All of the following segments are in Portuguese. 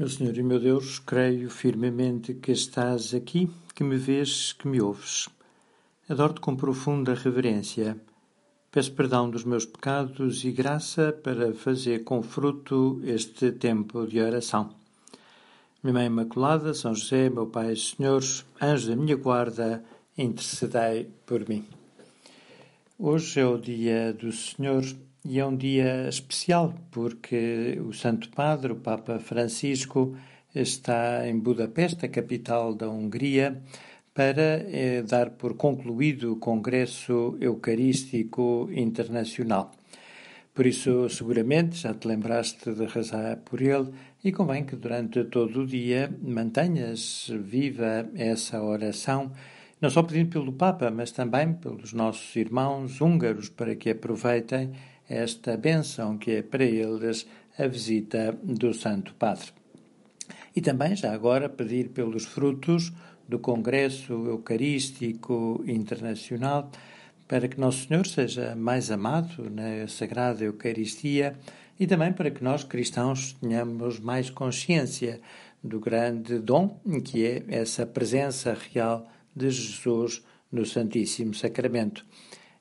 Meu Senhor e meu Deus, creio firmemente que estás aqui, que me vês, que me ouves. Adoro-te com profunda reverência. Peço perdão dos meus pecados e graça para fazer com fruto este tempo de oração. Minha Mãe Imaculada, São José, meu Pai Senhor, anjo da minha guarda, intercedei por mim. Hoje é o dia do Senhor e é um dia especial porque o Santo Padre, o Papa Francisco, está em Budapeste, a capital da Hungria, para eh, dar por concluído o Congresso Eucarístico Internacional. Por isso, seguramente, já te lembraste de rezar por ele e convém que durante todo o dia mantenhas viva essa oração não só pedindo pelo Papa, mas também pelos nossos irmãos húngaros, para que aproveitem esta benção que é para eles a visita do Santo Padre. E também, já agora, pedir pelos frutos do Congresso Eucarístico Internacional, para que Nosso Senhor seja mais amado na Sagrada Eucaristia e também para que nós, cristãos, tenhamos mais consciência do grande dom que é essa presença real de Jesus no Santíssimo Sacramento.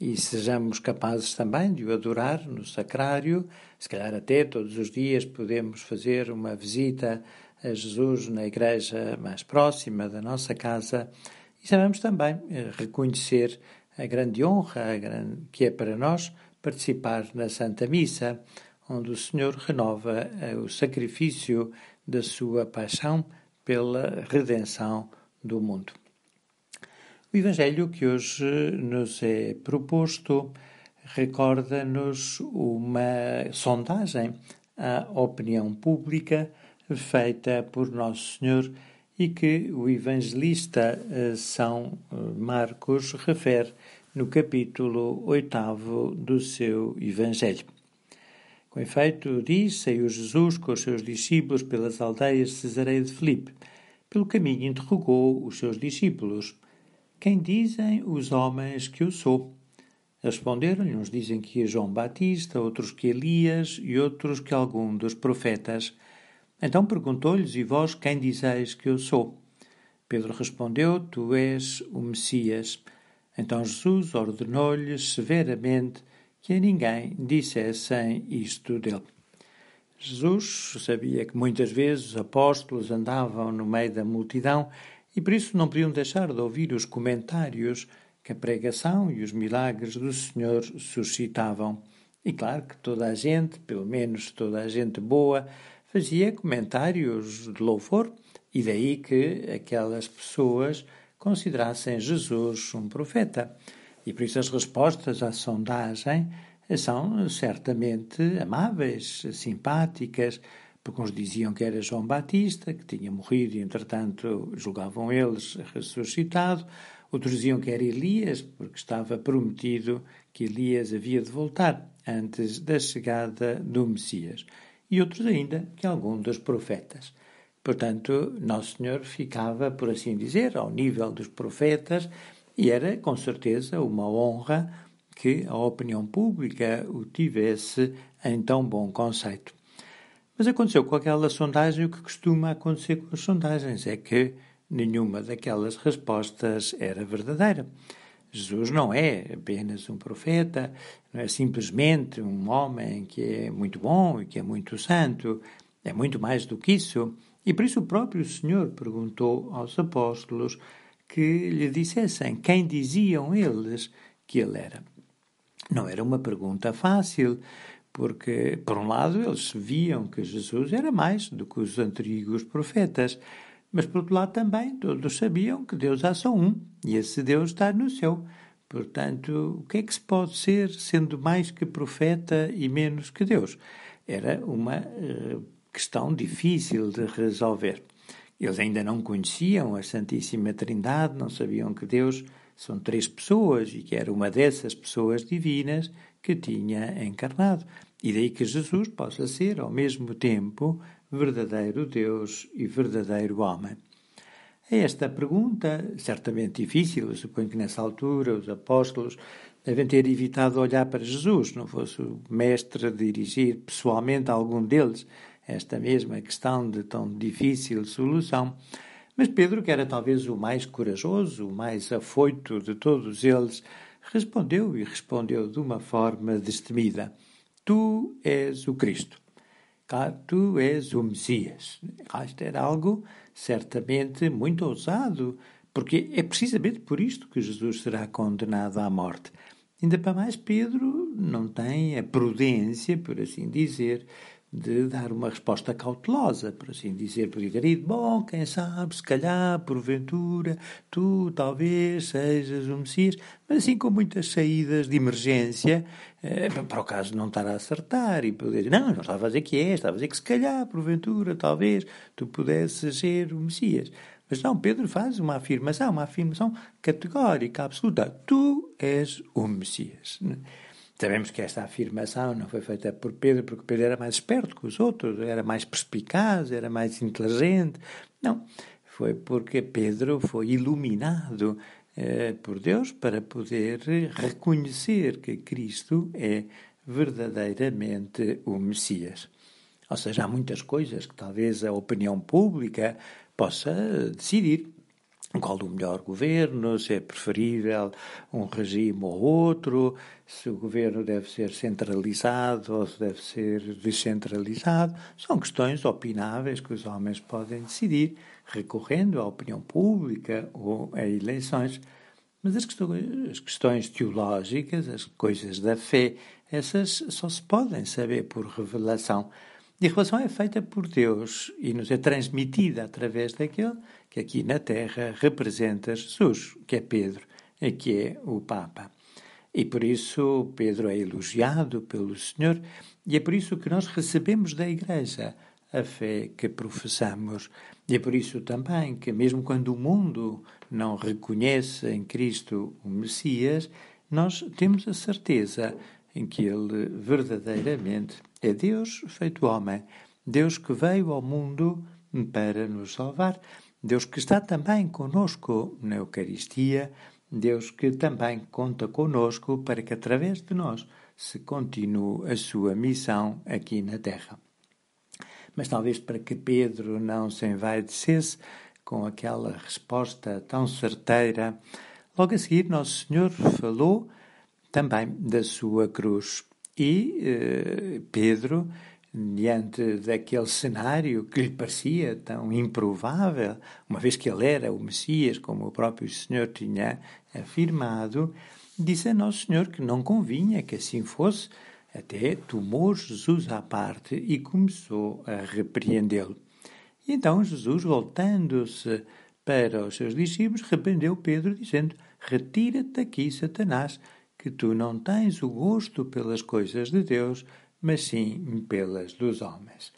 E sejamos capazes também de o adorar no sacrário, se calhar até todos os dias podemos fazer uma visita a Jesus na igreja mais próxima da nossa casa e sabemos também eh, reconhecer a grande honra que é para nós participar na Santa Missa, onde o Senhor renova eh, o sacrifício da sua paixão pela redenção do mundo. O Evangelho que hoje nos é proposto recorda-nos uma sondagem à opinião pública feita por Nosso Senhor e que o evangelista eh, São eh, Marcos refere no capítulo 8 do seu Evangelho. Com efeito, diz: Saiu Jesus com os seus discípulos pelas aldeias de Cesareia de Filipe. Pelo caminho interrogou os seus discípulos: quem dizem os homens que eu sou? Responderam-lhe: Uns dizem que é João Batista, outros que Elias e outros que algum dos profetas. Então perguntou-lhes: E vós quem dizeis que eu sou? Pedro respondeu: Tu és o Messias. Então Jesus ordenou-lhes severamente que a ninguém dissessem isto dele. Jesus sabia que muitas vezes os apóstolos andavam no meio da multidão e por isso não podiam deixar de ouvir os comentários que a pregação e os milagres do Senhor suscitavam. E claro que toda a gente, pelo menos toda a gente boa, fazia comentários de louvor, e daí que aquelas pessoas considerassem Jesus um profeta. E por isso as respostas à sondagem são certamente amáveis, simpáticas, porque uns diziam que era João Batista, que tinha morrido e, entretanto, julgavam eles ressuscitado. Outros diziam que era Elias, porque estava prometido que Elias havia de voltar antes da chegada do Messias. E outros ainda que algum dos profetas. Portanto, Nosso Senhor ficava, por assim dizer, ao nível dos profetas e era, com certeza, uma honra que a opinião pública o tivesse em tão bom conceito. Mas aconteceu com aquela sondagem o que costuma acontecer com as sondagens: é que nenhuma daquelas respostas era verdadeira. Jesus não é apenas um profeta, não é simplesmente um homem que é muito bom e que é muito santo, é muito mais do que isso. E por isso o próprio Senhor perguntou aos apóstolos que lhe dissessem quem diziam eles que ele era. Não era uma pergunta fácil, porque, por um lado, eles viam que Jesus era mais do que os antigos profetas, mas, por outro lado, também todos sabiam que Deus há só um e esse Deus está no céu. Portanto, o que é que se pode ser sendo mais que profeta e menos que Deus? Era uma uh, questão difícil de resolver. Eles ainda não conheciam a Santíssima Trindade, não sabiam que Deus são três pessoas e que era uma dessas pessoas divinas que tinha encarnado. E daí que Jesus possa ser, ao mesmo tempo, verdadeiro Deus e verdadeiro homem. A esta pergunta, certamente difícil, eu suponho que nessa altura os apóstolos devem ter evitado olhar para Jesus, não fosse o mestre dirigir pessoalmente a algum deles esta mesma questão de tão difícil solução. Mas Pedro, que era talvez o mais corajoso, o mais afoito de todos eles, respondeu e respondeu de uma forma destemida: Tu és o Cristo. Tu és o Messias. Isto era algo certamente muito ousado, porque é precisamente por isto que Jesus será condenado à morte. Ainda para mais, Pedro não tem a prudência, por assim dizer, de dar uma resposta cautelosa, por assim dizer, podia ter ido, bom, quem sabe, se calhar, porventura, tu talvez sejas o Messias, mas assim com muitas saídas de emergência, eh, para o caso de não estar a acertar e poder dizer, não, não estava a dizer que é, estava a dizer que se calhar, porventura, talvez, tu pudesses ser o Messias. Mas não, Pedro faz uma afirmação, uma afirmação categórica, absoluta. Tu és o Messias. Sabemos que esta afirmação não foi feita por Pedro porque Pedro era mais esperto que os outros, era mais perspicaz, era mais inteligente. Não, foi porque Pedro foi iluminado eh, por Deus para poder reconhecer que Cristo é verdadeiramente o Messias. Ou seja, há muitas coisas que talvez a opinião pública possa decidir qual o melhor governo, se é preferível um regime ou outro, se o governo deve ser centralizado ou se deve ser descentralizado. São questões opináveis que os homens podem decidir, recorrendo à opinião pública ou a eleições. Mas as questões, as questões teológicas, as coisas da fé, essas só se podem saber por revelação. E a revelação é feita por Deus e nos é transmitida através daquele que aqui na Terra representa Jesus, que é Pedro, que é o Papa. E por isso Pedro é elogiado pelo Senhor, e é por isso que nós recebemos da Igreja a fé que professamos. E é por isso também que, mesmo quando o mundo não reconhece em Cristo o Messias, nós temos a certeza em que ele verdadeiramente é Deus feito homem, Deus que veio ao mundo para nos salvar, Deus que está também conosco na Eucaristia, Deus que também conta conosco para que através de nós se continue a sua missão aqui na Terra. Mas talvez para que Pedro não se envaidecesse com aquela resposta tão certeira, logo a seguir Nosso Senhor falou também da sua cruz. E eh, Pedro, diante daquele cenário que lhe parecia tão improvável, uma vez que ele era o Messias, como o próprio Senhor tinha afirmado, disse a Nosso Senhor que não convinha que assim fosse, até tomou Jesus à parte e começou a repreendê-lo. E então Jesus, voltando-se para os seus discípulos, repreendeu Pedro, dizendo: Retira-te daqui, Satanás que tu não tens o gosto pelas coisas de Deus, mas sim pelas dos homens.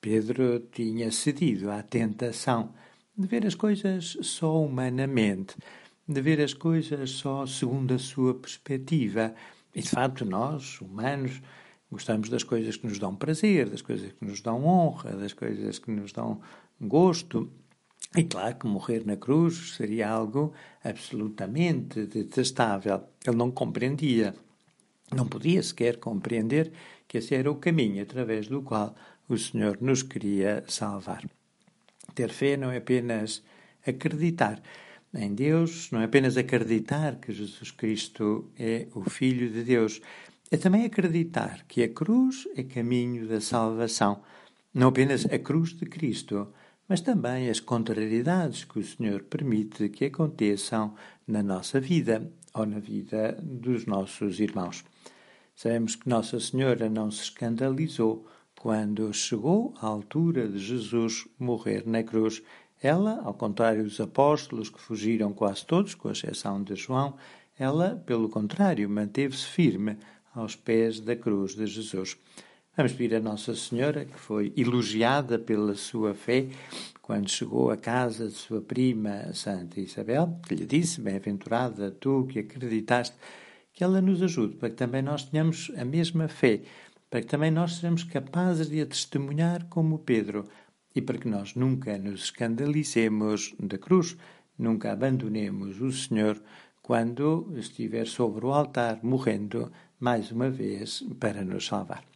Pedro tinha cedido à tentação de ver as coisas só humanamente, de ver as coisas só segundo a sua perspectiva. E de facto, nós, humanos, gostamos das coisas que nos dão prazer, das coisas que nos dão honra, das coisas que nos dão gosto. E claro que morrer na cruz seria algo absolutamente detestável. Ele não compreendia, não podia sequer compreender que esse era o caminho através do qual o Senhor nos queria salvar. Ter fé não é apenas acreditar em Deus, não é apenas acreditar que Jesus Cristo é o Filho de Deus, é também acreditar que a cruz é caminho da salvação, não apenas a cruz de Cristo mas também as contrariedades que o Senhor permite que aconteçam na nossa vida ou na vida dos nossos irmãos. Sabemos que Nossa Senhora não se escandalizou quando chegou à altura de Jesus morrer na cruz. Ela, ao contrário dos apóstolos que fugiram quase todos, com exceção de João, ela, pelo contrário, manteve-se firme aos pés da cruz de Jesus. Vamos pedir a Nossa Senhora, que foi elogiada pela sua fé quando chegou à casa de sua prima Santa Isabel, que lhe disse: Bem-aventurada tu que acreditaste, que ela nos ajude para que também nós tenhamos a mesma fé, para que também nós sejamos capazes de a testemunhar como Pedro e para que nós nunca nos escandalicemos da cruz, nunca abandonemos o Senhor quando estiver sobre o altar morrendo mais uma vez para nos salvar.